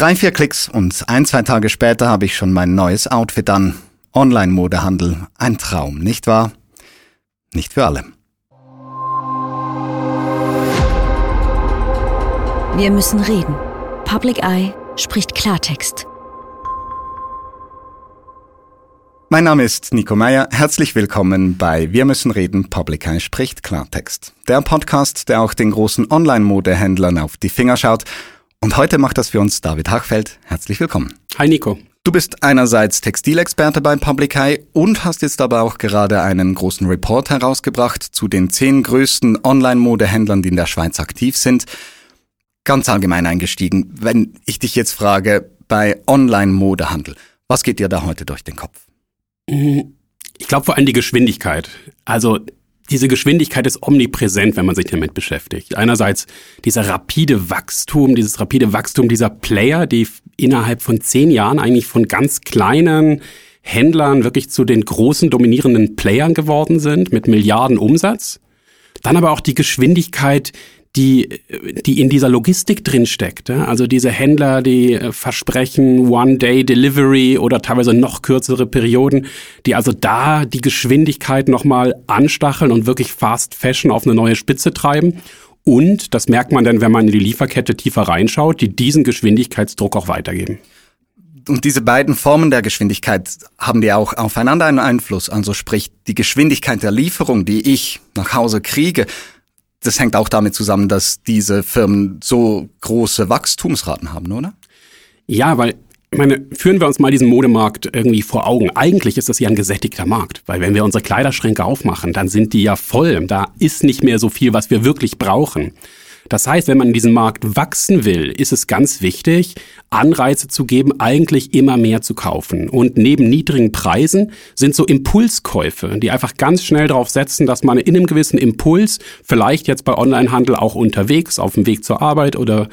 Drei, vier Klicks und ein, zwei Tage später habe ich schon mein neues Outfit an. Online-Modehandel. Ein Traum, nicht wahr? Nicht für alle. Wir müssen reden. Public Eye spricht Klartext. Mein Name ist Nico Meyer. Herzlich willkommen bei Wir müssen reden. Public Eye spricht Klartext. Der Podcast, der auch den großen Online-Modehändlern auf die Finger schaut. Und heute macht das für uns David Hachfeld. Herzlich willkommen. Hi Nico. Du bist einerseits Textilexperte bei Public Eye und hast jetzt aber auch gerade einen großen Report herausgebracht zu den zehn größten Online-Modehändlern, die in der Schweiz aktiv sind. Ganz allgemein eingestiegen, wenn ich dich jetzt frage, bei Online-Modehandel, was geht dir da heute durch den Kopf? Ich glaube vor allem die Geschwindigkeit. Also diese Geschwindigkeit ist omnipräsent, wenn man sich damit beschäftigt. Einerseits dieser rapide Wachstum, dieses rapide Wachstum dieser Player, die innerhalb von zehn Jahren eigentlich von ganz kleinen Händlern wirklich zu den großen dominierenden Playern geworden sind mit Milliarden Umsatz. Dann aber auch die Geschwindigkeit, die, die in dieser Logistik drin steckt. Also diese Händler, die äh, versprechen One-Day-Delivery oder teilweise noch kürzere Perioden, die also da die Geschwindigkeit nochmal anstacheln und wirklich Fast Fashion auf eine neue Spitze treiben. Und, das merkt man dann, wenn man in die Lieferkette tiefer reinschaut, die diesen Geschwindigkeitsdruck auch weitergeben. Und diese beiden Formen der Geschwindigkeit haben die auch aufeinander einen Einfluss. Also sprich, die Geschwindigkeit der Lieferung, die ich nach Hause kriege, das hängt auch damit zusammen, dass diese Firmen so große Wachstumsraten haben, oder? Ja, weil ich meine, führen wir uns mal diesen Modemarkt irgendwie vor Augen. Eigentlich ist das ja ein gesättigter Markt, weil wenn wir unsere Kleiderschränke aufmachen, dann sind die ja voll. Da ist nicht mehr so viel, was wir wirklich brauchen. Das heißt, wenn man in diesem Markt wachsen will, ist es ganz wichtig, Anreize zu geben, eigentlich immer mehr zu kaufen. Und neben niedrigen Preisen sind so Impulskäufe, die einfach ganz schnell darauf setzen, dass man in einem gewissen Impuls, vielleicht jetzt bei Onlinehandel auch unterwegs, auf dem Weg zur Arbeit oder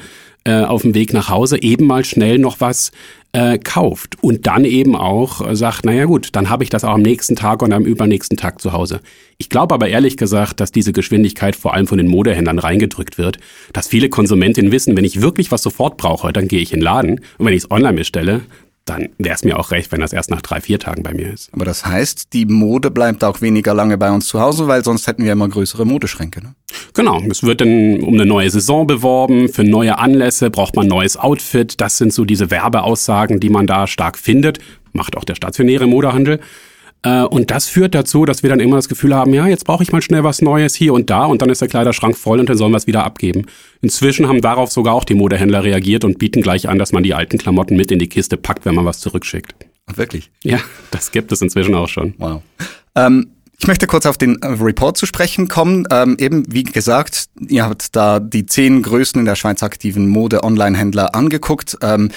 äh, auf dem Weg nach Hause eben mal schnell noch was äh, kauft und dann eben auch äh, sagt, naja gut, dann habe ich das auch am nächsten Tag und am übernächsten Tag zu Hause. Ich glaube aber ehrlich gesagt, dass diese Geschwindigkeit vor allem von den Modehändlern reingedrückt wird, dass viele Konsumentinnen wissen, wenn ich wirklich was sofort brauche, dann gehe ich in den Laden und wenn ich es online bestelle, dann wäre es mir auch recht, wenn das erst nach drei, vier Tagen bei mir ist. Aber das heißt, die Mode bleibt auch weniger lange bei uns zu Hause, weil sonst hätten wir immer größere Modeschränke. Ne? Genau, es wird dann um eine neue Saison beworben, für neue Anlässe braucht man ein neues Outfit. Das sind so diese Werbeaussagen, die man da stark findet. Macht auch der stationäre Modehandel. Äh, und das führt dazu, dass wir dann immer das Gefühl haben, ja, jetzt brauche ich mal schnell was Neues hier und da und dann ist der Kleiderschrank voll und dann sollen wir es wieder abgeben. Inzwischen haben darauf sogar auch die Modehändler reagiert und bieten gleich an, dass man die alten Klamotten mit in die Kiste packt, wenn man was zurückschickt. Wirklich? Ja, das gibt es inzwischen auch schon. Wow. Ähm ich möchte kurz auf den äh, Report zu sprechen kommen. Ähm, eben, wie gesagt, ihr habt da die zehn größten in der Schweiz aktiven Mode-Online-Händler angeguckt. Ähm,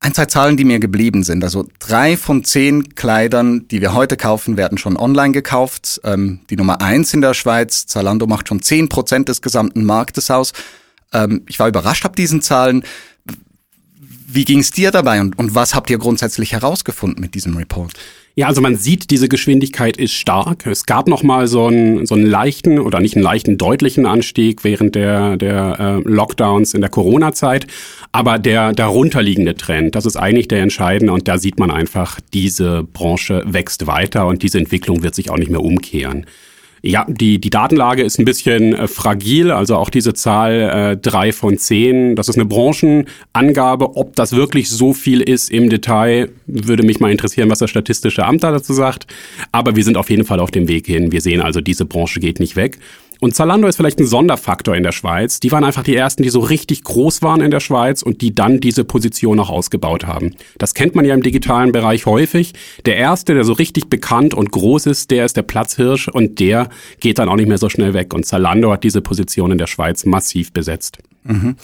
ein, zwei Zahlen, die mir geblieben sind. Also drei von zehn Kleidern, die wir heute kaufen, werden schon online gekauft. Ähm, die Nummer eins in der Schweiz, Zalando macht schon zehn Prozent des gesamten Marktes aus. Ähm, ich war überrascht ab diesen Zahlen. Wie ging es dir dabei und, und was habt ihr grundsätzlich herausgefunden mit diesem Report? Ja, also man sieht, diese Geschwindigkeit ist stark. Es gab noch mal so einen, so einen leichten oder nicht einen leichten, deutlichen Anstieg während der, der äh, Lockdowns in der Corona-Zeit. Aber der darunterliegende Trend, das ist eigentlich der entscheidende und da sieht man einfach, diese Branche wächst weiter und diese Entwicklung wird sich auch nicht mehr umkehren. Ja, die, die Datenlage ist ein bisschen äh, fragil, also auch diese Zahl äh, drei von zehn. Das ist eine Branchenangabe. Ob das wirklich so viel ist im Detail, würde mich mal interessieren, was das Statistische Amt da dazu sagt. Aber wir sind auf jeden Fall auf dem Weg hin. Wir sehen also, diese Branche geht nicht weg. Und Zalando ist vielleicht ein Sonderfaktor in der Schweiz. Die waren einfach die ersten, die so richtig groß waren in der Schweiz und die dann diese Position auch ausgebaut haben. Das kennt man ja im digitalen Bereich häufig. Der erste, der so richtig bekannt und groß ist, der ist der Platzhirsch und der geht dann auch nicht mehr so schnell weg. Und Zalando hat diese Position in der Schweiz massiv besetzt. Mhm.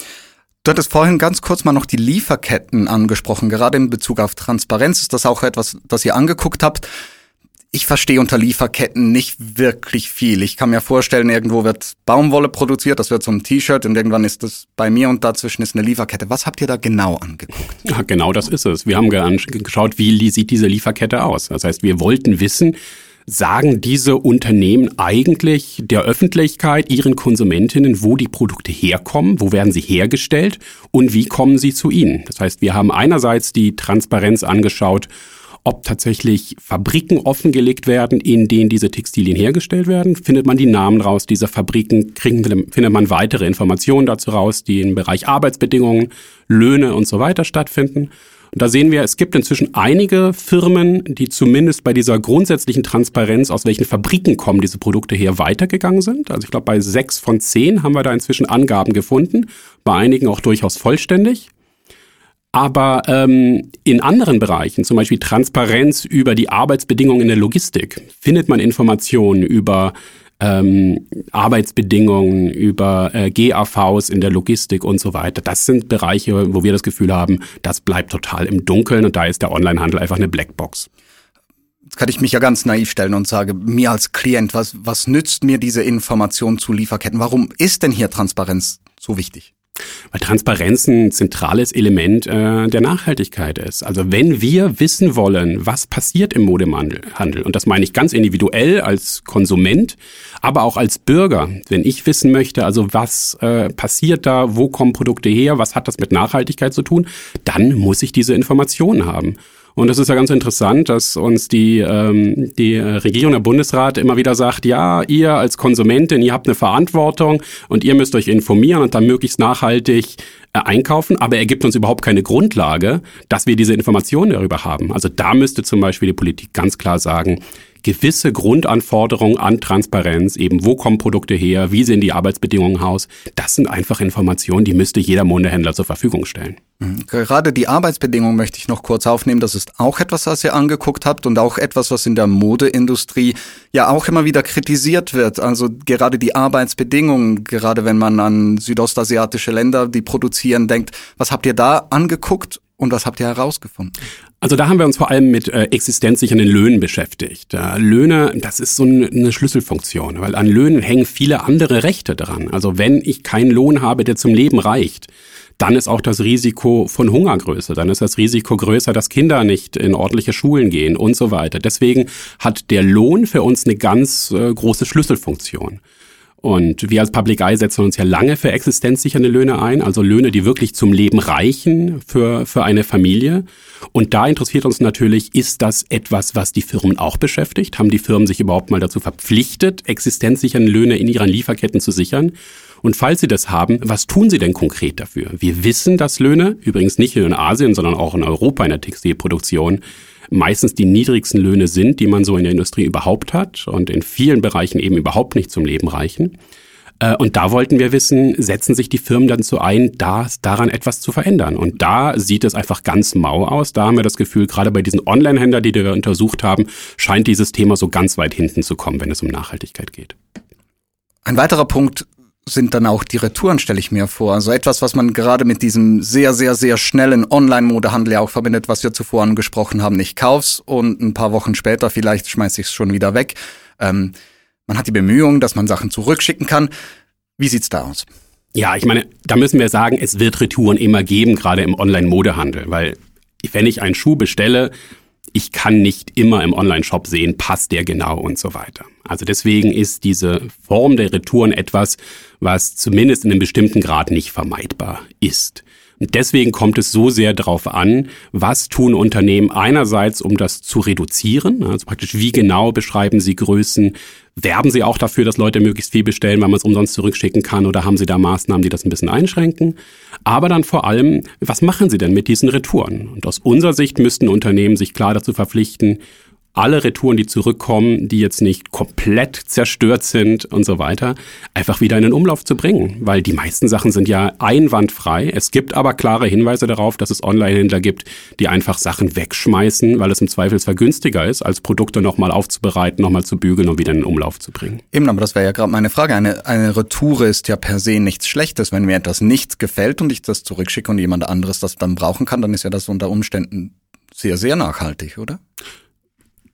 Du hattest vorhin ganz kurz mal noch die Lieferketten angesprochen. Gerade in Bezug auf Transparenz ist das auch etwas, das ihr angeguckt habt ich verstehe unter Lieferketten nicht wirklich viel. Ich kann mir vorstellen, irgendwo wird Baumwolle produziert, das wird zum T-Shirt und irgendwann ist das bei mir und dazwischen ist eine Lieferkette. Was habt ihr da genau angeguckt? Ja, genau das ist es. Wir haben geschaut, wie sieht diese Lieferkette aus. Das heißt, wir wollten wissen, sagen diese Unternehmen eigentlich der Öffentlichkeit, ihren Konsumentinnen, wo die Produkte herkommen, wo werden sie hergestellt und wie kommen sie zu ihnen. Das heißt, wir haben einerseits die Transparenz angeschaut, ob tatsächlich Fabriken offengelegt werden, in denen diese Textilien hergestellt werden. Findet man die Namen raus dieser Fabriken, kriegen, findet man weitere Informationen dazu raus, die im Bereich Arbeitsbedingungen, Löhne und so weiter stattfinden. Und da sehen wir, es gibt inzwischen einige Firmen, die zumindest bei dieser grundsätzlichen Transparenz, aus welchen Fabriken kommen diese Produkte her, weitergegangen sind. Also ich glaube, bei sechs von zehn haben wir da inzwischen Angaben gefunden, bei einigen auch durchaus vollständig. Aber ähm, in anderen Bereichen, zum Beispiel Transparenz über die Arbeitsbedingungen in der Logistik, findet man Informationen über ähm, Arbeitsbedingungen, über äh, GAVs in der Logistik und so weiter. Das sind Bereiche, wo wir das Gefühl haben, das bleibt total im Dunkeln und da ist der Onlinehandel einfach eine Blackbox. Jetzt kann ich mich ja ganz naiv stellen und sage, mir als Klient, was, was nützt mir diese Information zu Lieferketten? Warum ist denn hier Transparenz so wichtig? Weil Transparenz ein zentrales Element äh, der Nachhaltigkeit ist. Also wenn wir wissen wollen, was passiert im Modehandel, und das meine ich ganz individuell als Konsument, aber auch als Bürger, wenn ich wissen möchte, also was äh, passiert da, wo kommen Produkte her, was hat das mit Nachhaltigkeit zu tun, dann muss ich diese Informationen haben. Und das ist ja ganz interessant, dass uns die, ähm, die Regierung, der Bundesrat immer wieder sagt, ja, ihr als Konsumentin, ihr habt eine Verantwortung und ihr müsst euch informieren und dann möglichst nachhaltig äh, einkaufen, aber er gibt uns überhaupt keine Grundlage, dass wir diese Informationen darüber haben. Also da müsste zum Beispiel die Politik ganz klar sagen, gewisse Grundanforderungen an Transparenz, eben wo kommen Produkte her, wie sehen die Arbeitsbedingungen aus, das sind einfach Informationen, die müsste jeder Modehändler zur Verfügung stellen. Mhm. Gerade die Arbeitsbedingungen möchte ich noch kurz aufnehmen. Das ist auch etwas, was ihr angeguckt habt und auch etwas, was in der Modeindustrie ja auch immer wieder kritisiert wird. Also gerade die Arbeitsbedingungen, gerade wenn man an südostasiatische Länder, die produzieren, denkt, was habt ihr da angeguckt und was habt ihr herausgefunden? Also da haben wir uns vor allem mit äh, existenzsichernden Löhnen beschäftigt. Äh, Löhne, das ist so eine Schlüsselfunktion, weil an Löhnen hängen viele andere Rechte dran. Also wenn ich keinen Lohn habe, der zum Leben reicht, dann ist auch das Risiko von Hunger größer. Dann ist das Risiko größer, dass Kinder nicht in ordentliche Schulen gehen und so weiter. Deswegen hat der Lohn für uns eine ganz äh, große Schlüsselfunktion. Und wir als Public Eye setzen uns ja lange für existenzsichernde Löhne ein, also Löhne, die wirklich zum Leben reichen für, für eine Familie. Und da interessiert uns natürlich, ist das etwas, was die Firmen auch beschäftigt? Haben die Firmen sich überhaupt mal dazu verpflichtet, existenzsichernde Löhne in ihren Lieferketten zu sichern? Und falls sie das haben, was tun sie denn konkret dafür? Wir wissen, dass Löhne, übrigens nicht nur in Asien, sondern auch in Europa in der Textilproduktion, meistens die niedrigsten Löhne sind, die man so in der Industrie überhaupt hat und in vielen Bereichen eben überhaupt nicht zum Leben reichen. Äh, und da wollten wir wissen, setzen sich die Firmen dann so ein, das, daran etwas zu verändern? Und da sieht es einfach ganz mau aus. Da haben wir das Gefühl, gerade bei diesen Online-Händlern, die wir untersucht haben, scheint dieses Thema so ganz weit hinten zu kommen, wenn es um Nachhaltigkeit geht. Ein weiterer Punkt sind dann auch die Retouren, stelle ich mir vor. Also etwas, was man gerade mit diesem sehr, sehr, sehr schnellen Online-Modehandel ja auch verbindet, was wir zuvor angesprochen haben. Ich kauf's und ein paar Wochen später vielleicht schmeiß ich es schon wieder weg. Ähm, man hat die Bemühungen, dass man Sachen zurückschicken kann. Wie sieht's da aus? Ja, ich meine, da müssen wir sagen, es wird Retouren immer geben, gerade im Online-Modehandel, weil wenn ich einen Schuh bestelle, ich kann nicht immer im Online-Shop sehen, passt der genau und so weiter. Also deswegen ist diese Form der Retouren etwas, was zumindest in einem bestimmten Grad nicht vermeidbar ist. Und deswegen kommt es so sehr darauf an, was tun Unternehmen einerseits, um das zu reduzieren, also praktisch wie genau beschreiben sie Größen, werben sie auch dafür, dass Leute möglichst viel bestellen, weil man es umsonst zurückschicken kann oder haben sie da Maßnahmen, die das ein bisschen einschränken. Aber dann vor allem, was machen sie denn mit diesen Retouren? Und aus unserer Sicht müssten Unternehmen sich klar dazu verpflichten, alle Retouren, die zurückkommen, die jetzt nicht komplett zerstört sind und so weiter, einfach wieder in den Umlauf zu bringen. Weil die meisten Sachen sind ja einwandfrei. Es gibt aber klare Hinweise darauf, dass es Online-Händler gibt, die einfach Sachen wegschmeißen, weil es im Zweifelsfall günstiger ist, als Produkte nochmal aufzubereiten, nochmal zu bügeln und wieder in den Umlauf zu bringen. Eben, aber das wäre ja gerade meine Frage. Eine, eine Retoure ist ja per se nichts Schlechtes. Wenn mir etwas nicht gefällt und ich das zurückschicke und jemand anderes das dann brauchen kann, dann ist ja das unter Umständen sehr, sehr nachhaltig, oder?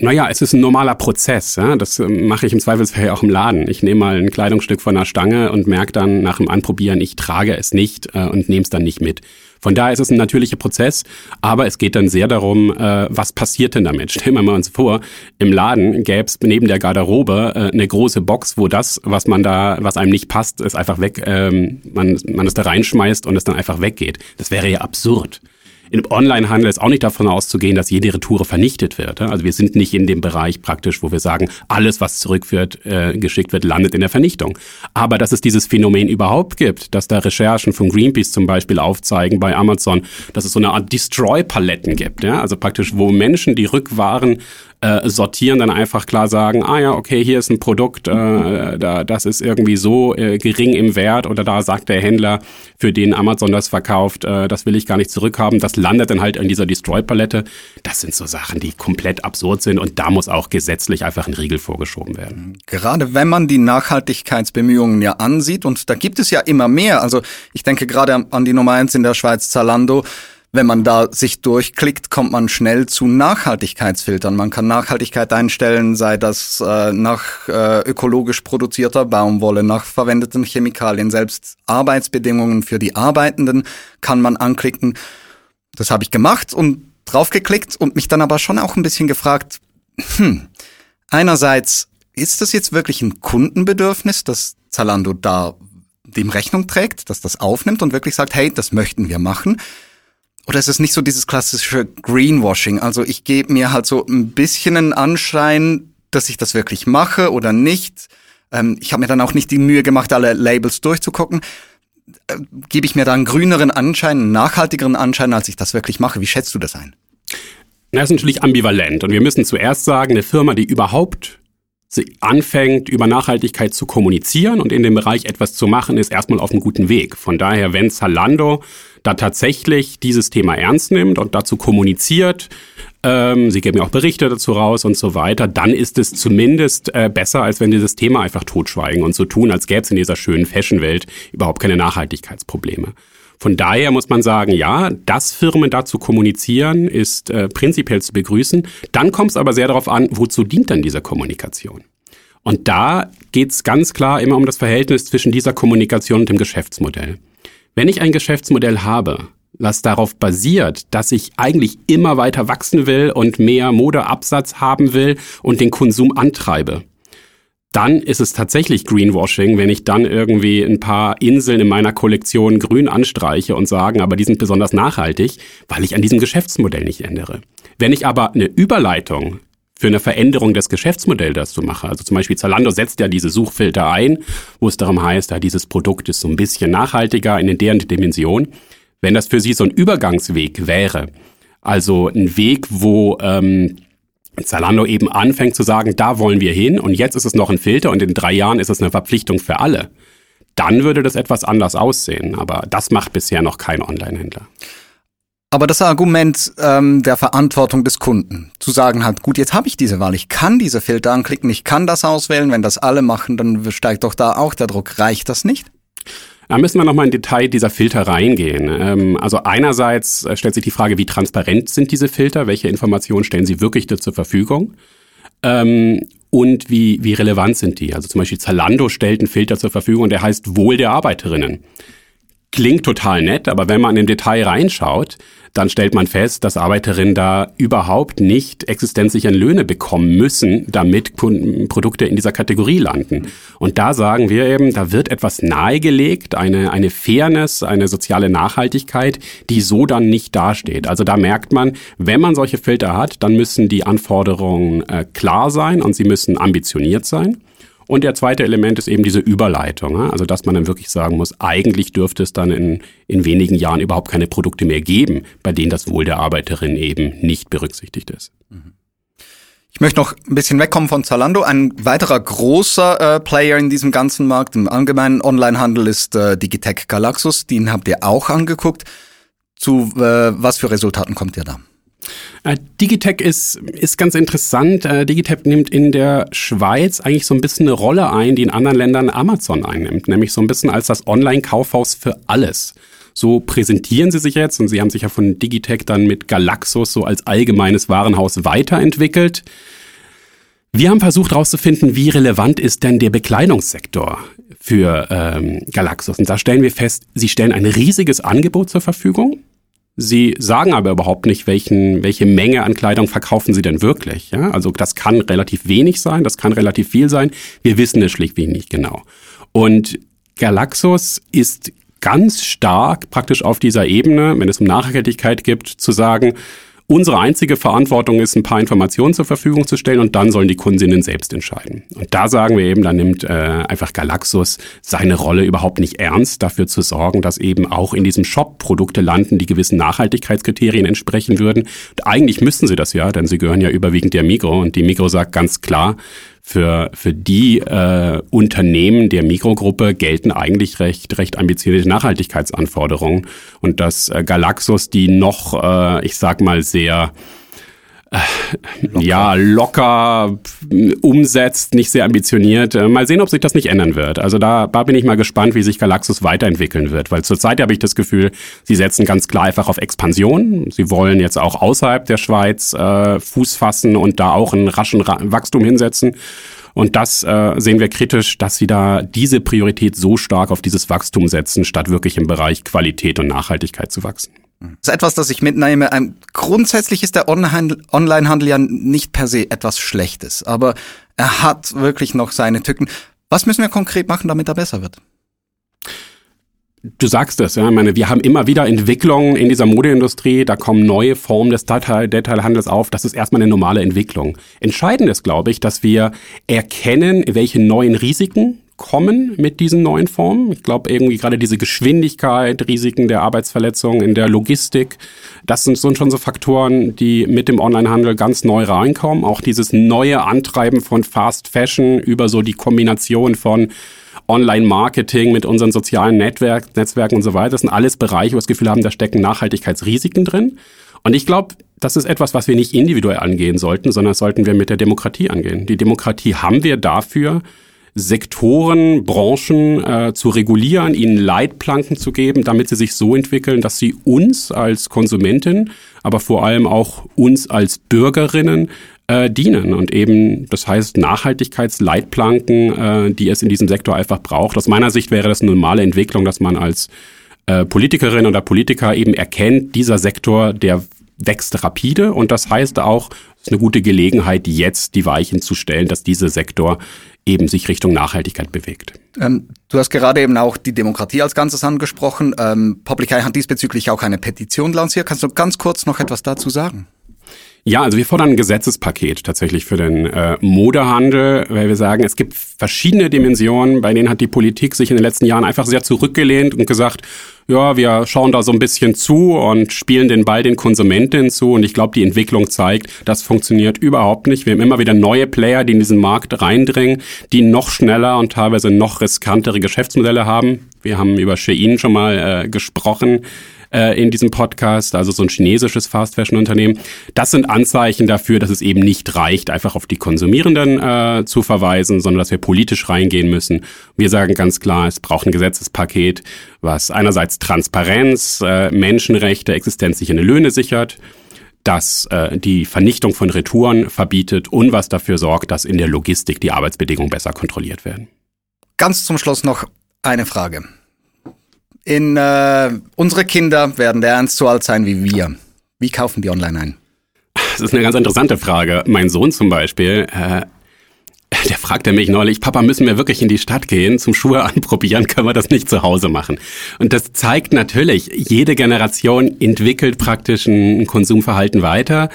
Naja, es ist ein normaler Prozess. Ja? Das ähm, mache ich im Zweifelsfall auch im Laden. Ich nehme mal ein Kleidungsstück von der Stange und merke dann nach dem Anprobieren, ich trage es nicht äh, und nehme es dann nicht mit. Von daher ist es ein natürlicher Prozess, aber es geht dann sehr darum, äh, was passiert denn damit? Stellen wir mal uns vor, im Laden gäbe es neben der Garderobe äh, eine große Box, wo das, was man da, was einem nicht passt, ist einfach weg, ähm, man, man es da reinschmeißt und es dann einfach weggeht. Das wäre ja absurd. Im Onlinehandel ist auch nicht davon auszugehen, dass jede Retoure vernichtet wird. Also wir sind nicht in dem Bereich praktisch, wo wir sagen, alles, was zurückgeschickt äh, geschickt wird, landet in der Vernichtung. Aber dass es dieses Phänomen überhaupt gibt, dass da Recherchen von Greenpeace zum Beispiel aufzeigen bei Amazon, dass es so eine Art Destroy-Paletten gibt. Ja? Also praktisch, wo Menschen die Rückwaren äh, sortieren, dann einfach klar sagen, ah ja, okay, hier ist ein Produkt, äh, da, das ist irgendwie so äh, gering im Wert oder da sagt der Händler, für den Amazon das verkauft, äh, das will ich gar nicht zurückhaben. Das landet dann halt in dieser Destroy-Palette. Das sind so Sachen, die komplett absurd sind und da muss auch gesetzlich einfach ein Riegel vorgeschoben werden. Gerade wenn man die Nachhaltigkeitsbemühungen ja ansieht und da gibt es ja immer mehr. Also ich denke gerade an die Nummer eins in der Schweiz, Zalando wenn man da sich durchklickt, kommt man schnell zu Nachhaltigkeitsfiltern. Man kann Nachhaltigkeit einstellen, sei das äh, nach äh, ökologisch produzierter Baumwolle, nach verwendeten Chemikalien, selbst Arbeitsbedingungen für die Arbeitenden kann man anklicken. Das habe ich gemacht und draufgeklickt und mich dann aber schon auch ein bisschen gefragt, hm, einerseits, ist das jetzt wirklich ein Kundenbedürfnis, dass Zalando da dem Rechnung trägt, dass das aufnimmt und wirklich sagt, hey, das möchten wir machen? Oder ist es nicht so dieses klassische Greenwashing? Also ich gebe mir halt so ein bisschen einen Anschein, dass ich das wirklich mache oder nicht. Ähm, ich habe mir dann auch nicht die Mühe gemacht, alle Labels durchzugucken. Äh, gebe ich mir da einen grüneren Anschein, einen nachhaltigeren Anschein, als ich das wirklich mache? Wie schätzt du das ein? Das ist natürlich ambivalent. Und wir müssen zuerst sagen, eine Firma, die überhaupt anfängt, über Nachhaltigkeit zu kommunizieren und in dem Bereich etwas zu machen, ist erstmal auf einem guten Weg. Von daher, wenn Zalando da tatsächlich dieses Thema ernst nimmt und dazu kommuniziert, ähm, sie geben ja auch Berichte dazu raus und so weiter, dann ist es zumindest äh, besser, als wenn dieses Thema einfach totschweigen und so tun, als gäbe es in dieser schönen Fashion-Welt überhaupt keine Nachhaltigkeitsprobleme. Von daher muss man sagen, ja, dass Firmen dazu kommunizieren, ist äh, prinzipiell zu begrüßen. Dann kommt es aber sehr darauf an, wozu dient dann diese Kommunikation? Und da geht es ganz klar immer um das Verhältnis zwischen dieser Kommunikation und dem Geschäftsmodell. Wenn ich ein Geschäftsmodell habe, was darauf basiert, dass ich eigentlich immer weiter wachsen will und mehr Modeabsatz haben will und den Konsum antreibe, dann ist es tatsächlich Greenwashing, wenn ich dann irgendwie ein paar Inseln in meiner Kollektion grün anstreiche und sagen, aber die sind besonders nachhaltig, weil ich an diesem Geschäftsmodell nicht ändere. Wenn ich aber eine Überleitung für eine Veränderung des Geschäftsmodells dazu mache. Also zum Beispiel Zalando setzt ja diese Suchfilter ein, wo es darum heißt, ja, dieses Produkt ist so ein bisschen nachhaltiger in deren Dimension. Wenn das für Sie so ein Übergangsweg wäre, also ein Weg, wo ähm, Zalando eben anfängt zu sagen, da wollen wir hin und jetzt ist es noch ein Filter und in drei Jahren ist es eine Verpflichtung für alle, dann würde das etwas anders aussehen. Aber das macht bisher noch kein Online-Händler. Aber das Argument ähm, der Verantwortung des Kunden, zu sagen hat, gut, jetzt habe ich diese Wahl, ich kann diese Filter anklicken, ich kann das auswählen, wenn das alle machen, dann steigt doch da auch der Druck. Reicht das nicht? Da müssen wir nochmal in Detail dieser Filter reingehen. Ähm, also einerseits äh, stellt sich die Frage, wie transparent sind diese Filter, welche Informationen stellen sie wirklich zur Verfügung? Ähm, und wie, wie relevant sind die? Also zum Beispiel Zalando stellt einen Filter zur Verfügung, der heißt Wohl der Arbeiterinnen. Klingt total nett, aber wenn man im Detail reinschaut, dann stellt man fest, dass Arbeiterinnen da überhaupt nicht existenzsicheren Löhne bekommen müssen, damit Produkte in dieser Kategorie landen. Und da sagen wir eben, da wird etwas nahegelegt, eine, eine Fairness, eine soziale Nachhaltigkeit, die so dann nicht dasteht. Also da merkt man, wenn man solche Filter hat, dann müssen die Anforderungen äh, klar sein und sie müssen ambitioniert sein. Und der zweite Element ist eben diese Überleitung. Also dass man dann wirklich sagen muss, eigentlich dürfte es dann in, in wenigen Jahren überhaupt keine Produkte mehr geben, bei denen das Wohl der Arbeiterin eben nicht berücksichtigt ist. Ich möchte noch ein bisschen wegkommen von Zalando. Ein weiterer großer äh, Player in diesem ganzen Markt, im allgemeinen Onlinehandel, ist äh, Digitech Galaxus. Den habt ihr auch angeguckt. Zu äh, was für Resultaten kommt ihr da? Äh, Digitech ist, ist ganz interessant. Äh, Digitech nimmt in der Schweiz eigentlich so ein bisschen eine Rolle ein, die in anderen Ländern Amazon einnimmt, nämlich so ein bisschen als das Online-Kaufhaus für alles. So präsentieren sie sich jetzt und sie haben sich ja von Digitech dann mit Galaxus so als allgemeines Warenhaus weiterentwickelt. Wir haben versucht herauszufinden, wie relevant ist denn der Bekleidungssektor für ähm, Galaxus. Und da stellen wir fest, sie stellen ein riesiges Angebot zur Verfügung. Sie sagen aber überhaupt nicht, welchen, welche Menge an Kleidung verkaufen sie denn wirklich. Ja? Also das kann relativ wenig sein, das kann relativ viel sein. Wir wissen es schlichtweg nicht genau. Und Galaxus ist ganz stark praktisch auf dieser Ebene, wenn es um Nachhaltigkeit geht, zu sagen, Unsere einzige Verantwortung ist, ein paar Informationen zur Verfügung zu stellen und dann sollen die Kundinnen selbst entscheiden. Und da sagen wir eben, da nimmt äh, einfach Galaxus seine Rolle überhaupt nicht ernst, dafür zu sorgen, dass eben auch in diesem Shop Produkte landen, die gewissen Nachhaltigkeitskriterien entsprechen würden. Und eigentlich müssten sie das ja, denn sie gehören ja überwiegend der Migro und die Migro sagt ganz klar, für, für die äh, Unternehmen der Mikrogruppe gelten eigentlich recht, recht ambitionierte Nachhaltigkeitsanforderungen. Und dass äh, Galaxus die noch, äh, ich sag mal, sehr locker. ja, locker umsetzt, nicht sehr ambitioniert. Äh, mal sehen, ob sich das nicht ändern wird. Also da, da bin ich mal gespannt, wie sich Galaxus weiterentwickeln wird, weil zurzeit habe ich das Gefühl, sie setzen ganz klar einfach auf Expansion. Sie wollen jetzt auch außerhalb der Schweiz äh, Fuß fassen und da auch einen raschen Ra Wachstum hinsetzen. Und das äh, sehen wir kritisch, dass sie da diese Priorität so stark auf dieses Wachstum setzen, statt wirklich im Bereich Qualität und Nachhaltigkeit zu wachsen. Das ist etwas, das ich mitnehme. Grundsätzlich ist der Onlinehandel ja nicht per se etwas Schlechtes, aber er hat wirklich noch seine Tücken. Was müssen wir konkret machen, damit er besser wird? Du sagst es, ja. Ich meine, wir haben immer wieder Entwicklungen in dieser Modeindustrie. Da kommen neue Formen des Detailhandels auf. Das ist erstmal eine normale Entwicklung. Entscheidend ist, glaube ich, dass wir erkennen, welche neuen Risiken kommen mit diesen neuen Formen. Ich glaube, irgendwie gerade diese Geschwindigkeit, Risiken der Arbeitsverletzung in der Logistik, das sind, sind schon so Faktoren, die mit dem Onlinehandel ganz neu reinkommen. Auch dieses neue Antreiben von Fast Fashion über so die Kombination von Online-Marketing mit unseren sozialen Netzwerk, Netzwerken und so weiter. Das sind alles Bereiche, wo wir das Gefühl haben, da stecken Nachhaltigkeitsrisiken drin. Und ich glaube, das ist etwas, was wir nicht individuell angehen sollten, sondern sollten wir mit der Demokratie angehen. Die Demokratie haben wir dafür, Sektoren, Branchen äh, zu regulieren, ihnen Leitplanken zu geben, damit sie sich so entwickeln, dass sie uns als Konsumentin, aber vor allem auch uns als Bürgerinnen äh, dienen. Und eben, das heißt Nachhaltigkeitsleitplanken, äh, die es in diesem Sektor einfach braucht. Aus meiner Sicht wäre das eine normale Entwicklung, dass man als äh, Politikerin oder Politiker eben erkennt, dieser Sektor, der wächst rapide und das heißt auch, es ist eine gute Gelegenheit, jetzt die Weichen zu stellen, dass dieser Sektor eben sich Richtung Nachhaltigkeit bewegt. Ähm, du hast gerade eben auch die Demokratie als Ganzes angesprochen. Ähm, Public Eye hat diesbezüglich auch eine Petition lanciert. Kannst du ganz kurz noch etwas dazu sagen? Ja, also wir fordern ein Gesetzespaket tatsächlich für den äh, Modehandel, weil wir sagen, es gibt verschiedene Dimensionen, bei denen hat die Politik sich in den letzten Jahren einfach sehr zurückgelehnt und gesagt, ja, wir schauen da so ein bisschen zu und spielen den Ball den Konsumentinnen zu. Und ich glaube, die Entwicklung zeigt, das funktioniert überhaupt nicht. Wir haben immer wieder neue Player, die in diesen Markt reindringen, die noch schneller und teilweise noch riskantere Geschäftsmodelle haben. Wir haben über Shein schon mal äh, gesprochen äh, in diesem Podcast, also so ein chinesisches Fast Fashion Unternehmen. Das sind Anzeichen dafür, dass es eben nicht reicht, einfach auf die Konsumierenden äh, zu verweisen, sondern dass wir politisch reingehen müssen. Wir sagen ganz klar, es braucht ein Gesetzespaket, was einerseits Transparenz, äh, Menschenrechte, existenzsichernde Löhne sichert das äh, die Vernichtung von Retouren verbietet und was dafür sorgt, dass in der Logistik die Arbeitsbedingungen besser kontrolliert werden. Ganz zum Schluss noch eine Frage in äh, unsere Kinder werden ernst so alt sein wie wir. Wie kaufen die online ein? Das ist eine ganz interessante Frage. Mein Sohn zum Beispiel, äh, der fragte mich neulich, Papa, müssen wir wirklich in die Stadt gehen zum Schuhe anprobieren? Können wir das nicht zu Hause machen? Und das zeigt natürlich, jede Generation entwickelt praktisch ein Konsumverhalten weiter.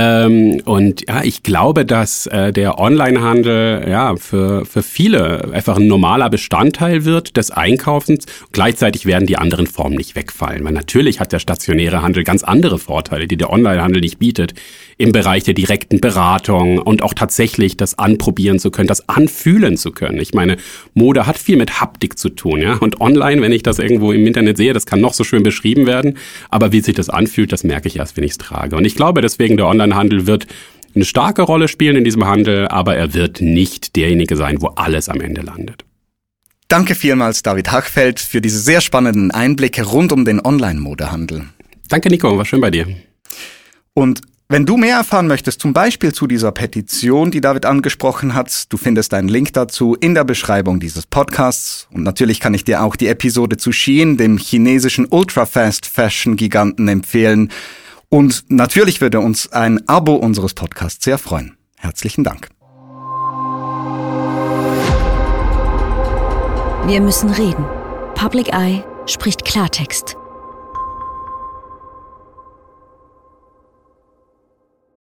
Ähm, und ja, ich glaube, dass äh, der Onlinehandel ja für, für viele einfach ein normaler Bestandteil wird des Einkaufens. Gleichzeitig werden die anderen Formen nicht wegfallen, weil natürlich hat der stationäre Handel ganz andere Vorteile, die der Onlinehandel nicht bietet im Bereich der direkten Beratung und auch tatsächlich das anprobieren zu können, das anfühlen zu können. Ich meine, Mode hat viel mit Haptik zu tun, ja. Und online, wenn ich das irgendwo im Internet sehe, das kann noch so schön beschrieben werden, aber wie sich das anfühlt, das merke ich erst, wenn ich es trage. Und ich glaube deswegen, der Onlinehandel wird eine starke Rolle spielen in diesem Handel, aber er wird nicht derjenige sein, wo alles am Ende landet. Danke vielmals, David Hachfeld, für diese sehr spannenden Einblicke rund um den Online-Modehandel. Danke, Nico, war schön bei dir. Und Wenn du mehr erfahren möchtest, zum Beispiel zu dieser Petition, die David angesprochen hat, du findest einen Link dazu in der Beschreibung dieses Podcasts. Und natürlich kann ich dir auch die Episode zu Shein, dem chinesischen Ultra-Fast Fashion Giganten, empfehlen. Und natürlich würde uns ein Abo unseres Podcasts sehr freuen. Herzlichen Dank. Wir müssen reden. Public Eye spricht Klartext.